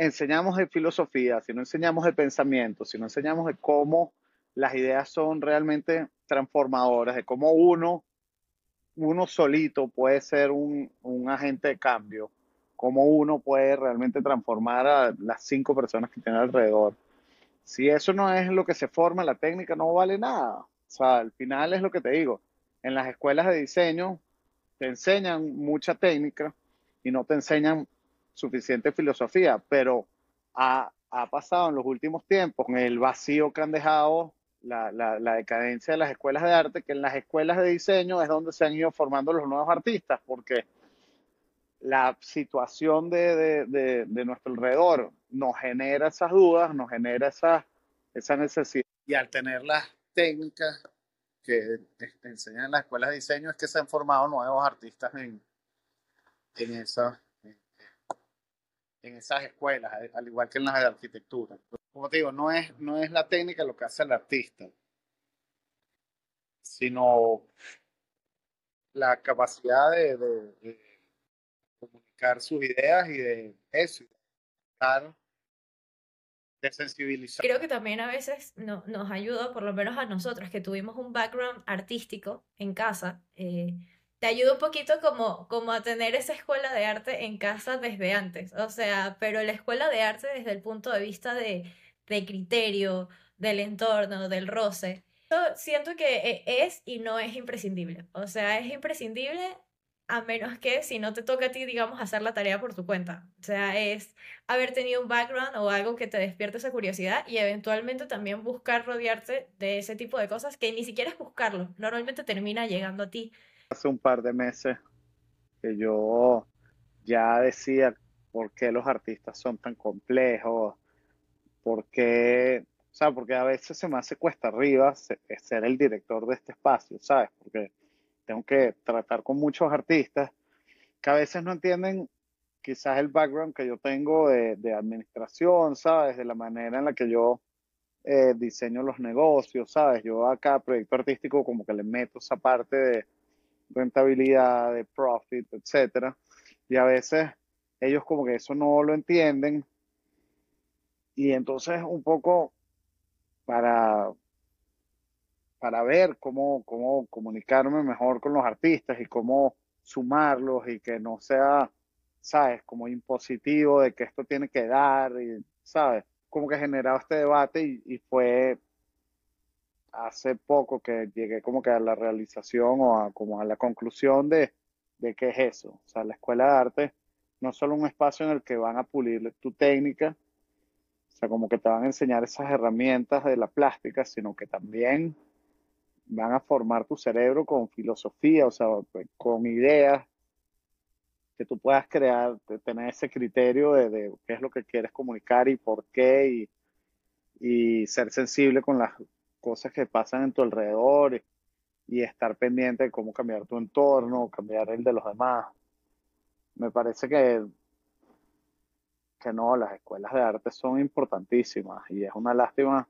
enseñamos de filosofía, si no enseñamos de pensamiento, si no enseñamos de cómo las ideas son realmente transformadoras, de cómo uno, uno solito puede ser un, un agente de cambio, cómo uno puede realmente transformar a las cinco personas que tiene alrededor. Si eso no es lo que se forma, la técnica no vale nada. O sea, al final es lo que te digo. En las escuelas de diseño te enseñan mucha técnica y no te enseñan suficiente filosofía, pero ha, ha pasado en los últimos tiempos, con el vacío que han dejado, la, la, decadencia de las escuelas de arte, que en las escuelas de diseño es donde se han ido formando los nuevos artistas, porque la situación de, de, de, nuestro alrededor nos genera esas dudas, nos genera esa, esa necesidad. Y al tener las técnicas que enseñan en las escuelas de diseño, es que se han formado nuevos artistas en, en, esa, en, esas escuelas, al igual que en las de arquitectura. Como te digo, no es, no es la técnica lo que hace el artista, sino la capacidad de, de, de comunicar sus ideas y de eso, de sensibilizar. Creo que también a veces no- nos ayuda, por lo menos a nosotros, que tuvimos un background artístico en casa, eh, te ayuda un poquito como, como a tener esa escuela de arte en casa desde antes. O sea, pero la escuela de arte desde el punto de vista de, de criterio, del entorno, del roce. Yo siento que eh, es y no es imprescindible. O sea, es imprescindible a menos que si no te toca a ti, digamos, hacer la tarea por tu cuenta. O sea, es haber tenido un background o algo que te despierte esa curiosidad y eventualmente también buscar rodearte de ese tipo de cosas que ni siquiera es buscarlo, normalmente termina llegando a ti. Hace un par de meses que yo ya decía por qué los artistas son tan complejos, por qué, o sea, porque a veces se me hace cuesta arriba se- ser el director de este espacio, ¿sabes? Porque tengo que tratar con muchos artistas que a veces no entienden quizás el background que yo tengo de, de administración, ¿sabes? De la manera en la que yo eh, diseño los negocios, ¿sabes? Yo a cada proyecto artístico como que le meto esa parte de rentabilidad, de profit, etcétera. Y a veces ellos como que eso no lo entienden. Y entonces un poco para, para ver cómo, cómo comunicarme mejor con los artistas y cómo sumarlos y que no sea, ¿sabes? Como impositivo de que esto tiene que dar, y, ¿sabes? Como que he generado este debate y, y fue hace poco que llegué como que a la realización o a, como a la conclusión de, de qué es eso. O sea, la escuela de arte no es solo un espacio en el que van a pulir tu técnica, o sea, como que te van a enseñar esas herramientas de la plástica, sino que también van a formar tu cerebro con filosofía, o sea, con ideas que tú puedas crear, tener ese criterio de, de qué es lo que quieres comunicar y por qué, y, y ser sensible con las cosas que pasan en tu alrededor y, y estar pendiente de cómo cambiar tu entorno, cambiar el de los demás. Me parece que, que no, las escuelas de arte son importantísimas y es una lástima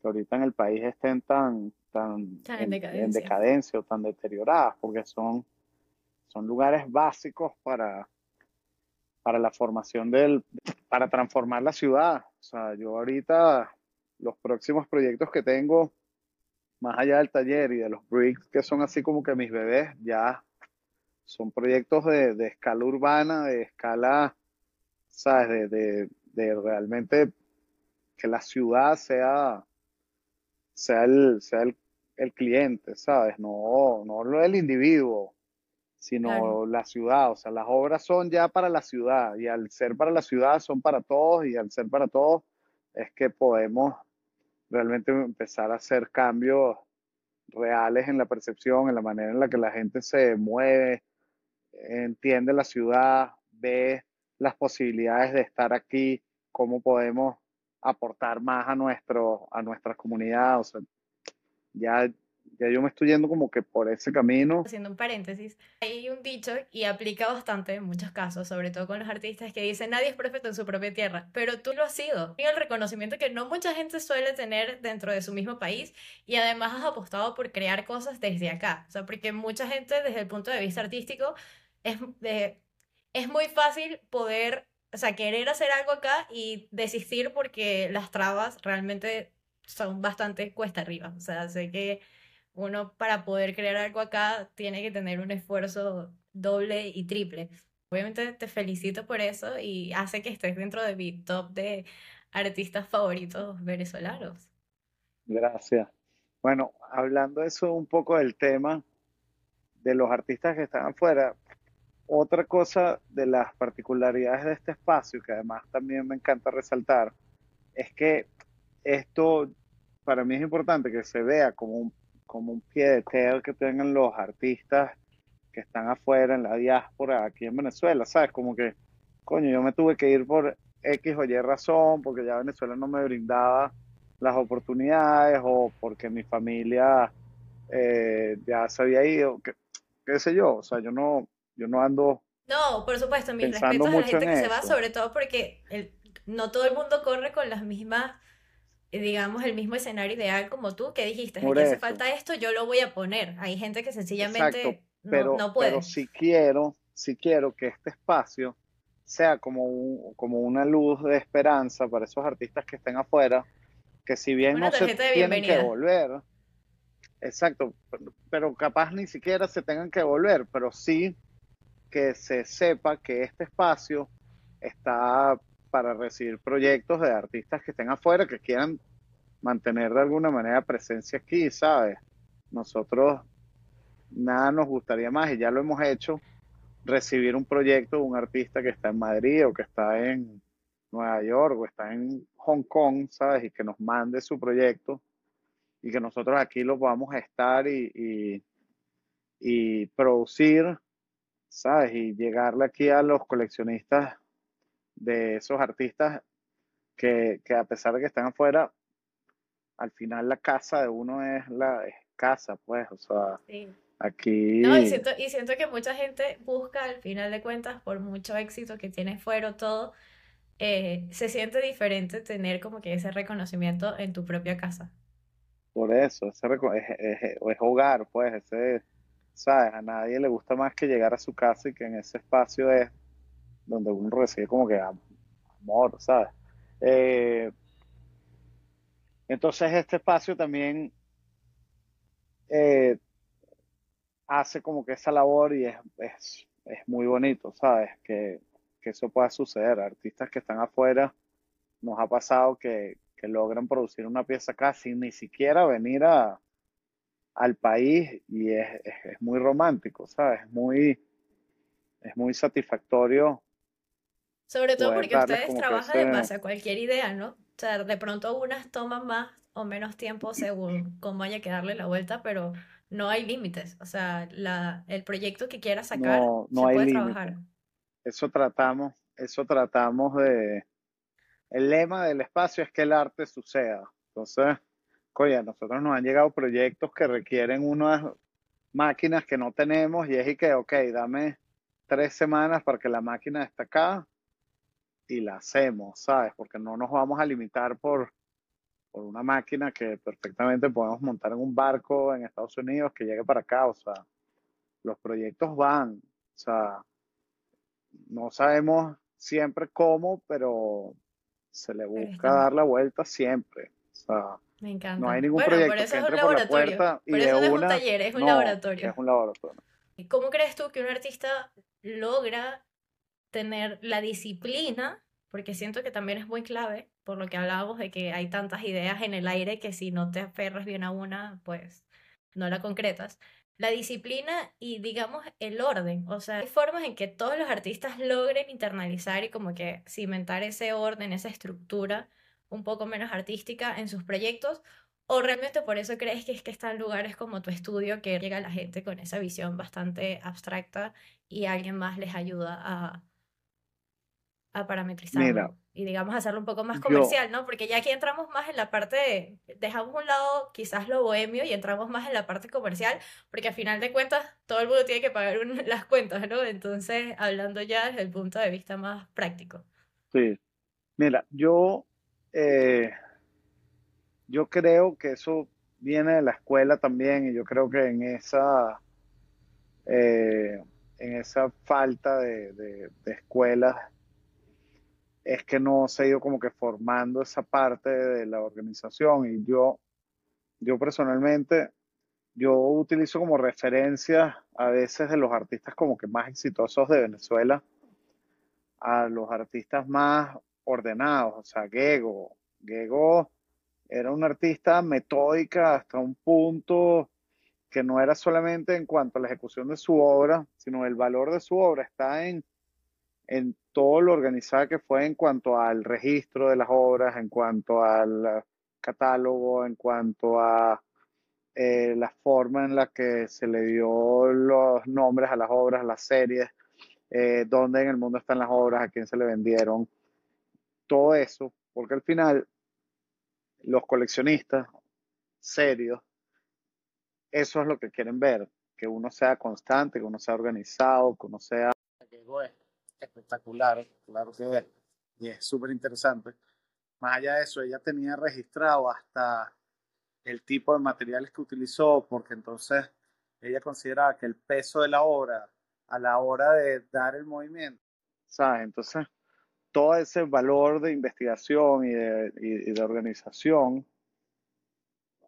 que ahorita en el país estén tan, tan Tan en en, en decadencia. decadencia o tan deterioradas, porque son, son lugares básicos para, para la formación del, para transformar la ciudad. O sea, yo ahorita, los próximos proyectos que tengo, más allá del taller y de los bricks, que son así como que mis bebés, ya son proyectos de, de escala urbana, de escala, ¿sabes? De, de, de realmente que la ciudad sea, sea el, sea el, el cliente, ¿sabes? No, no lo el individuo, sino Claro. la ciudad. O sea, las obras son ya para la ciudad y al ser para la ciudad son para todos y al ser para todos es que podemos realmente empezar a hacer cambios reales en la percepción, en la manera en la que la gente se mueve, entiende la ciudad, ve las posibilidades de estar aquí, cómo podemos aportar más a nuestro, a nuestra comunidad. O sea, ya ya yo me estoy yendo como que por ese camino. Haciendo un paréntesis, hay un dicho y aplica bastante en muchos casos, sobre todo con los artistas que dicen nadie es perfecto en su propia tierra, pero tú lo has sido. Y el reconocimiento que no mucha gente suele tener dentro de su mismo país y además has apostado por crear cosas desde acá. O sea, porque mucha gente desde el punto de vista artístico es, de, es muy fácil poder, o sea, querer hacer algo acá y desistir porque las trabas realmente son bastante cuesta arriba. O sea, sé que uno para poder crear algo acá tiene que tener un esfuerzo doble y triple. Obviamente te felicito por eso y hace que estés dentro de mi top de artistas favoritos venezolanos. Gracias. Bueno, hablando eso un poco del tema de los artistas que están afuera, otra cosa de las particularidades de este espacio, que además también me encanta resaltar, es que esto para mí es importante que se vea como un, como un pie de tela que tengan los artistas que están afuera en la diáspora aquí en Venezuela, ¿sabes? Como que, coño, yo me tuve que ir por X o Y razón, porque ya Venezuela no me brindaba las oportunidades o porque mi familia eh, ya se había ido, qué, qué sé yo, o sea, yo no, yo no ando no, por supuesto, mis respetos a la gente que se va, sobre todo porque el, no todo el mundo corre con las mismas digamos, el mismo escenario ideal como tú, que dijiste, si hace falta esto, yo lo voy a poner. Hay gente que sencillamente pero, no, puede. Pero si quiero, si quiero que este espacio sea como, como una luz de esperanza para esos artistas que estén afuera, que si bien no se tienen que volver, exacto, pero capaz ni siquiera se tengan que volver, pero sí que se sepa que este espacio está para recibir proyectos de artistas que estén afuera, que quieran mantener de alguna manera presencia aquí, ¿sabes? Nosotros nada nos gustaría más, y ya lo hemos hecho, recibir un proyecto de un artista que está en Madrid o que está en Nueva York o está en Hong Kong, ¿sabes? Y que nos mande su proyecto y que nosotros aquí lo podamos estar y, y, y producir, ¿sabes? Y llegarle aquí a los coleccionistas de esos artistas que, a pesar de que están afuera, al final la casa de uno es la casa, pues, o sea, aquí... No, y siento, y siento que mucha gente busca, al final de cuentas, por mucho éxito que tiene fuera todo, eh, se siente diferente tener como que ese reconocimiento en tu propia casa. Por eso, ese es, es, es hogar, pues, ese, ¿sabes? A nadie le gusta más que llegar a su casa y que en ese espacio es donde uno recibe como que amor, ¿sabes? Eh, entonces este espacio también eh, hace como que esa labor y es, es, muy bonito, ¿sabes? Que, que, eso pueda suceder. Artistas que están afuera, nos ha pasado que, que logran producir una pieza acá sin ni siquiera venir a, al país y es, es, muy romántico, ¿sabes? muy, es muy satisfactorio sobre todo porque ustedes trabajan en base a cualquier idea, ¿no? O sea, de pronto unas toman más o menos tiempo según cómo haya que darle la vuelta, pero no hay límites. O sea, la, el proyecto que quieras sacar no, no se hay puede trabajar. Eso tratamos, eso tratamos de... El lema del espacio es que el arte suceda. Entonces, oye, a nosotros nos han llegado proyectos que requieren unas máquinas que no tenemos y es y que, ok, dame tres semanas para que la máquina esté acá y la hacemos, ¿sabes? Porque no nos vamos a limitar por, por una máquina que perfectamente podemos montar en un barco en Estados Unidos que llegue para acá, o sea, los proyectos van, o sea, no sabemos siempre cómo, pero se le busca dar la vuelta siempre, o sea, me encanta. No hay ningún proyecto que entre por la puerta y de eso no es un taller, es un laboratorio. Es un laboratorio. ¿Y cómo crees tú que un artista logra tener la disciplina, porque siento que también es muy clave, por lo que hablábamos de que hay tantas ideas en el aire que si no te aferras bien a una, pues no la concretas. La disciplina y digamos el orden, o sea, hay formas en que todos los artistas logren internalizar y como que cimentar ese orden, esa estructura un poco menos artística en sus proyectos, o realmente por eso crees que es que están lugares como tu estudio que llega la gente con esa visión bastante abstracta y alguien más les ayuda a, a parametrizarlo y digamos hacerlo un poco más comercial, ¿no? Porque ya aquí entramos más en la parte, de, dejamos un lado quizás lo bohemio y entramos más en la parte comercial, porque al final de cuentas todo el mundo tiene que pagar las cuentas, ¿no? Entonces, hablando ya desde el punto de vista más práctico. Sí, mira, yo, eh, yo creo que eso viene de la escuela también y yo creo que en esa, eh, en esa falta de, de, de escuelas es que no se ha ido como que formando esa parte de la organización y yo, yo personalmente, yo utilizo como referencia a veces de los artistas como que más exitosos de Venezuela a los artistas más ordenados, o sea, Gego. Gego era un artista metódica hasta un punto que no era solamente en cuanto a la ejecución de su obra, sino el valor de su obra está en, en todo lo organizado que fue en cuanto al registro de las obras, en cuanto al catálogo, en cuanto a eh, la forma en la que se le dio los nombres a las obras, las series, eh, dónde en el mundo están las obras, a quién se le vendieron, todo eso, porque al final los coleccionistas serios, eso es lo que quieren ver, que uno sea constante, que uno sea organizado, que uno sea espectacular, claro que es, y es súper interesante. Más allá de eso, ella tenía registrado hasta el tipo de materiales que utilizó, porque entonces ella consideraba que el peso de la obra a la hora de dar el movimiento, ¿sabes? Entonces, todo ese valor de investigación y de, organización,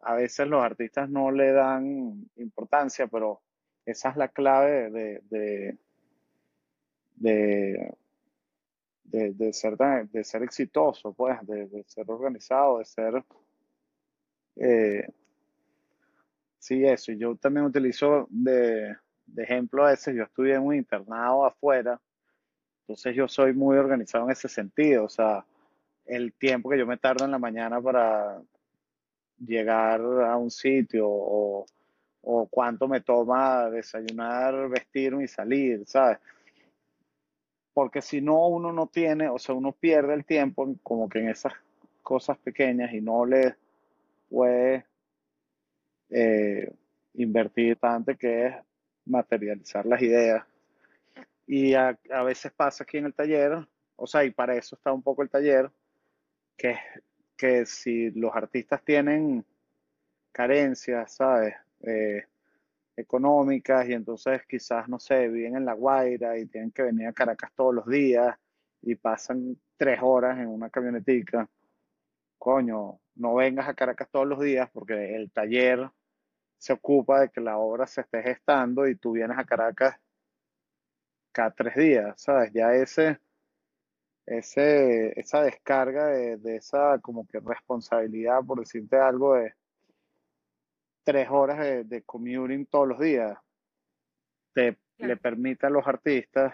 a veces los artistas no le dan importancia, pero esa es la clave de, de, de, ser, de ser exitoso, pues, de, ser organizado, de ser... Eh, sí, eso. Yo también utilizo de, de ejemplo a ese, yo estudié en un internado afuera, entonces yo soy muy organizado en ese sentido, o sea, el tiempo que yo me tardo en la mañana para llegar a un sitio o, o cuánto me toma desayunar, vestirme y salir, ¿sabes? Porque si no, uno no tiene, o sea, uno pierde el tiempo como que en esas cosas pequeñas y no le puede eh, invertir tanto que es materializar las ideas. Y a, veces pasa aquí en el taller, o sea, y para eso está un poco el taller, que, que si los artistas tienen carencias, ¿sabes? Eh, económicas y entonces quizás, no sé, viven en La Guaira y tienen que venir a Caracas todos los días y pasan tres horas en una camionetica. Coño, no vengas a Caracas todos los días porque el taller se ocupa de que la obra se esté gestando y tú vienes a Caracas cada tres días, ¿sabes? Ya ese, ese, esa descarga de, de esa como que responsabilidad, por decirte algo, de tres horas de, de commuting todos los días, te, le permite a los artistas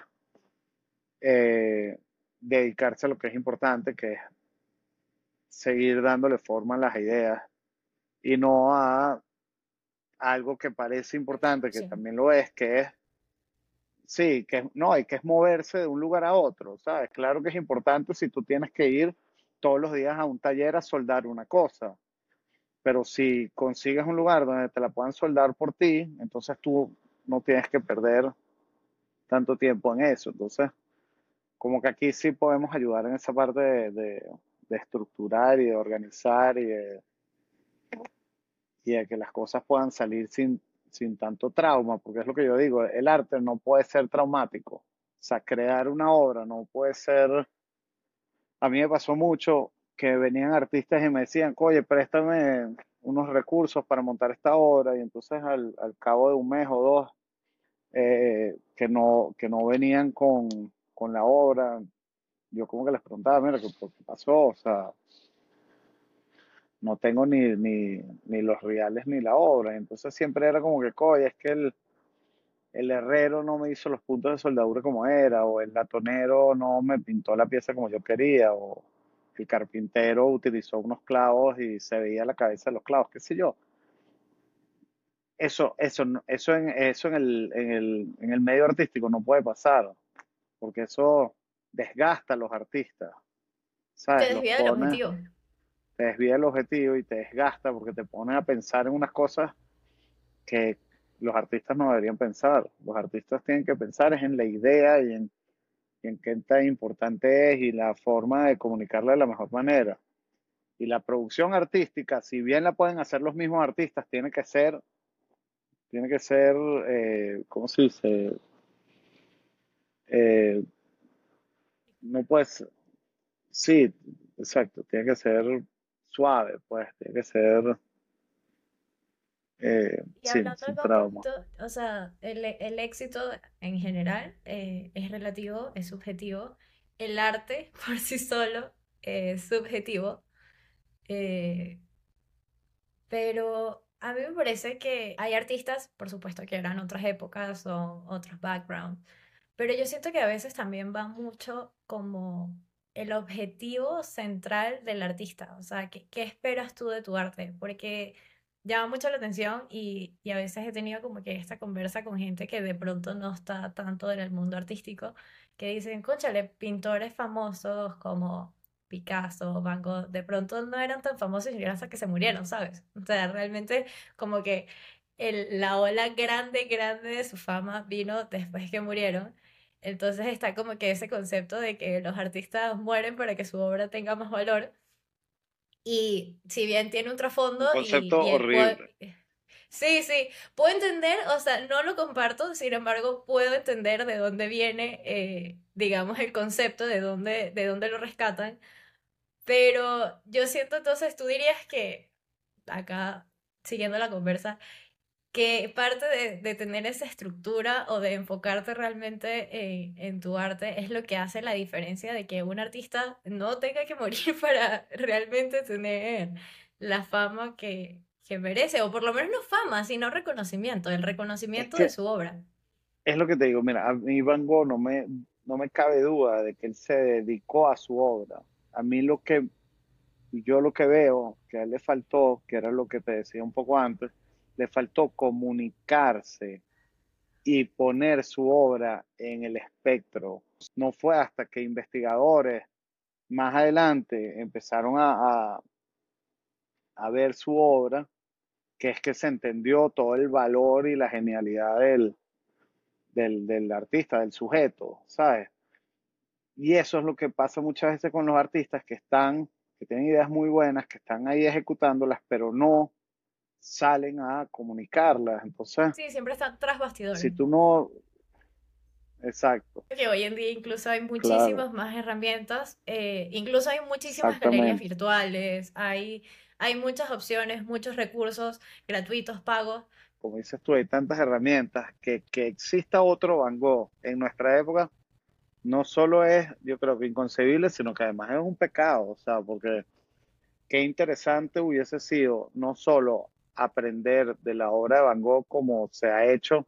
eh, dedicarse a lo que es importante, que es seguir dándole forma a las ideas y no a algo que parece importante, que también lo es, que es, sí, que no, hay que es moverse de un lugar a otro, ¿sabes? Claro que es importante si tú tienes que ir todos los días a un taller a soldar una cosa, pero si consigues un lugar donde te la puedan soldar por ti, entonces tú no tienes que perder tanto tiempo en eso. Entonces, como que aquí sí podemos ayudar en esa parte de, de, estructurar y de organizar y de, y de que las cosas puedan salir sin, sin tanto trauma, porque es lo que yo digo, el arte no puede ser traumático. O sea, crear una obra no puede ser... A mí me pasó mucho que venían artistas y me decían, oye, préstame unos recursos para montar esta obra y entonces al, al cabo de un mes o dos eh, que, no, que no venían con, con, la obra, yo como que les preguntaba, mira, ¿qué, pasó? O sea, no tengo ni, ni, ni, los reales ni la obra. Entonces siempre era como que, oye, es que el, el herrero no me hizo los puntos de soldadura como era, o el latonero no me pintó la pieza como yo quería, o el carpintero utilizó unos clavos y se veía la cabeza de los clavos, qué sé yo. Eso, eso, eso, en, eso en, el, en, el, en el medio artístico no puede pasar, porque eso desgasta a los artistas. Te ¿Sabes? Los desvía del objetivo. te desvía el objetivo y te desgasta porque te pone a pensar en unas cosas que los artistas no deberían pensar. Los artistas tienen que pensar es en la idea y en, y en qué tan importante es y la forma de comunicarla de la mejor manera. Y la producción artística, si bien la pueden hacer los mismos artistas, tiene que ser, tiene que ser, eh, ¿cómo se dice? Eh, no puedes, sí, exacto, tiene que ser suave, pues, tiene que ser, eh, Y sí, hablando un trauma. o sea, el, el éxito en general eh, es relativo, es subjetivo. El arte por sí solo es subjetivo. eh, pero a mí me parece que hay artistas, por supuesto que eran otras épocas, son otros backgrounds, pero yo siento que a veces también va mucho como el objetivo central del artista, o sea, ¿qué, qué esperas tú de tu arte? Porque llama mucho la atención y, y a veces he tenido como que esta conversa con gente que de pronto no está tanto en el mundo artístico, que dicen, cónchale, pintores famosos como Picasso, Van Gogh, de pronto no eran tan famosos y hasta que se murieron, ¿sabes? O sea, realmente como que el, la ola grande, grande de su fama vino después que murieron. Entonces está como que ese concepto de que los artistas mueren para que su obra tenga más valor. Y si bien tiene un trasfondo Un y concepto puedo- horrible. Sí, sí, puedo entender, o sea, no lo comparto, sin embargo, puedo entender de dónde viene, eh, digamos, el concepto, de dónde, de dónde lo rescatan. Pero yo siento entonces, tú dirías que, acá, siguiendo la conversa, que parte de, de tener esa estructura o de enfocarte realmente en, en tu arte es lo que hace la diferencia de que un artista no tenga que morir para realmente tener la fama que, que merece, o por lo menos no fama, sino reconocimiento, el Es reconocimiento de su obra. es lo que te digo, mira, a mí Van Gogh no me, no me cabe duda de que él se dedicó a su obra. A mí lo que, yo lo que veo que a él le faltó, que era lo que te decía un poco antes, le faltó comunicarse y poner su obra en el espectro. No fue hasta que investigadores más adelante empezaron a, a, ver su obra, que es que se entendió todo el valor y la genialidad del, del, del artista, del sujeto, ¿sabes? Y eso es lo que pasa muchas veces con los artistas que están, que tienen ideas muy buenas, que están ahí ejecutándolas, pero no salen a comunicarlas. Entonces, Sí, siempre están tras bastidores. si tú no, exacto, Que hoy en día incluso hay claro, muchísimas más herramientas, eh, incluso hay muchísimas galerías virtuales, hay, hay muchas opciones, muchos recursos gratuitos, pagos. Como dices tú, hay tantas herramientas que, que exista otro Van Gogh en nuestra época, no solo es, yo creo que inconcebible, sino que además es un pecado, o sea, porque qué interesante hubiese sido no solo aprender de la obra de Van Gogh como se ha hecho, o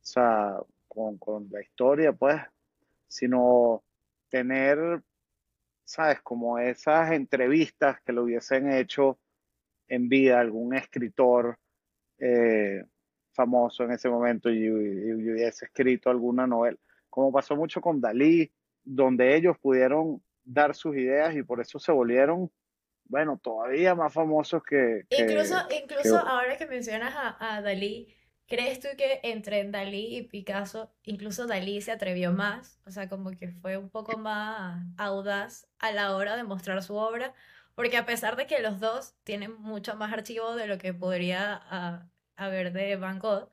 sea, con, con la historia, pues, sino tener, ¿sabes? Como esas entrevistas que lo hubiesen hecho en vida algún escritor eh, famoso en ese momento y, y hubiese escrito alguna novela, como pasó mucho con Dalí, donde ellos pudieron dar sus ideas y por eso se volvieron, bueno, todavía más famosos que, Incluso, que, que incluso ahora que mencionas a, a Dalí, ¿crees tú que entre Dalí y Picasso, incluso Dalí se atrevió más? O sea, como que fue un poco más audaz a la hora de mostrar su obra, porque a pesar de que los dos tienen mucho más archivo de lo que podría ah, haber de Van Gogh,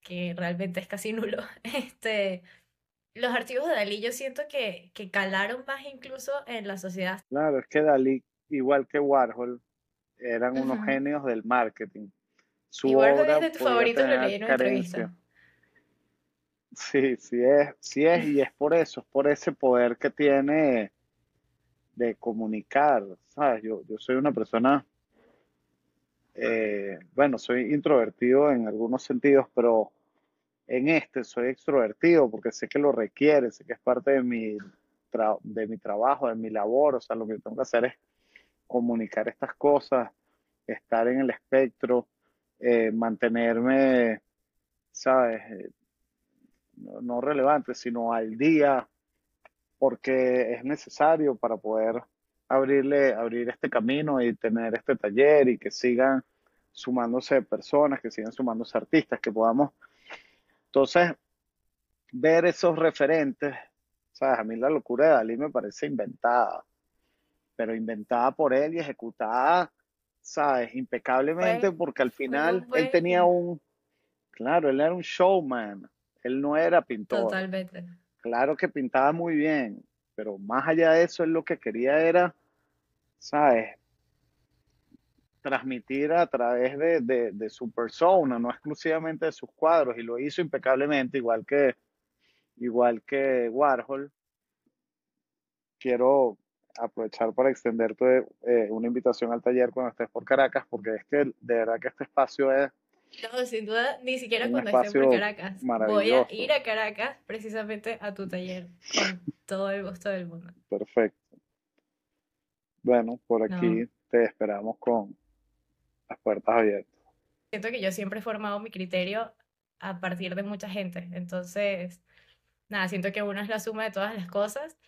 que realmente es casi nulo, este, los archivos de Dalí yo siento que, que calaron más incluso en la sociedad. Claro, es que Dalí, igual que Warhol, eran unos genios del marketing. Su Y Warhol obra es de tus favoritos, lo leí en una entrevista. Sí, sí es, sí es, y es por eso, es por ese poder que tiene de comunicar, ¿sabes? Yo, yo soy una persona, eh, bueno, soy introvertido en algunos sentidos, pero en este soy extrovertido porque sé que lo requiere, sé que es parte de mi, de mi trabajo, de mi labor, o sea, lo que tengo que hacer es comunicar estas cosas, estar en el espectro, eh, mantenerme, ¿sabes? Eh, no, no relevante, sino al día, porque es necesario para poder abrirle, abrir este camino y tener este taller y que sigan sumándose personas, que sigan sumándose artistas, que podamos. Entonces, ver esos referentes, ¿sabes? A mí la locura de Dalí me parece inventada, pero inventada por él y ejecutada, ¿sabes? Impecablemente, porque al final él tenía un, claro, él era un showman, él no era pintor. Totalmente. Claro que pintaba muy bien, pero más allá de eso, él lo que quería era, ¿sabes? transmitir a través de, de, su persona, no exclusivamente de sus cuadros, y lo hizo impecablemente, igual que, igual que Warhol. Quiero aprovechar para extenderte eh, una invitación al taller cuando estés por Caracas, porque es que de verdad que este espacio es... No, sin duda, ni siquiera cuando esté por Caracas. Voy a ir a Caracas precisamente a tu taller, con todo el gusto del mundo. Perfecto. Bueno, por aquí te esperamos con, las puertas abiertas. Siento que yo siempre he formado mi criterio a partir de mucha gente. Entonces, nada, siento que uno es la suma de todas las cosas.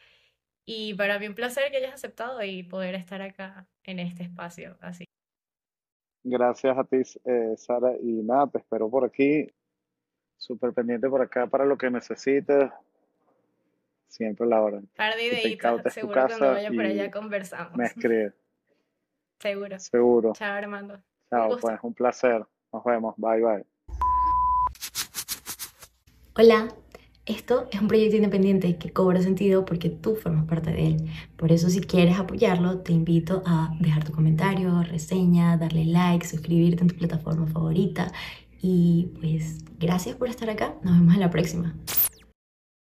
Y para mí un placer que hayas aceptado y poder estar acá en este espacio. Así. Gracias a ti, eh, Sara. Y nada, te espero por aquí. Súper pendiente por acá para lo que necesites. Siempre la hora. Par de ideitas. Seguro cuando vaya por allá conversamos. Me escribes. Seguro. Seguro. Chao, Armando. Chao, pues un placer. Nos vemos. Bye, bye. Hola. Esto es un proyecto independiente que cobra sentido porque tú formas parte de él. Por eso si quieres apoyarlo, te invito a dejar tu comentario, reseña, darle like, suscribirte en tu plataforma favorita. Y pues gracias por estar acá. Nos vemos en la próxima.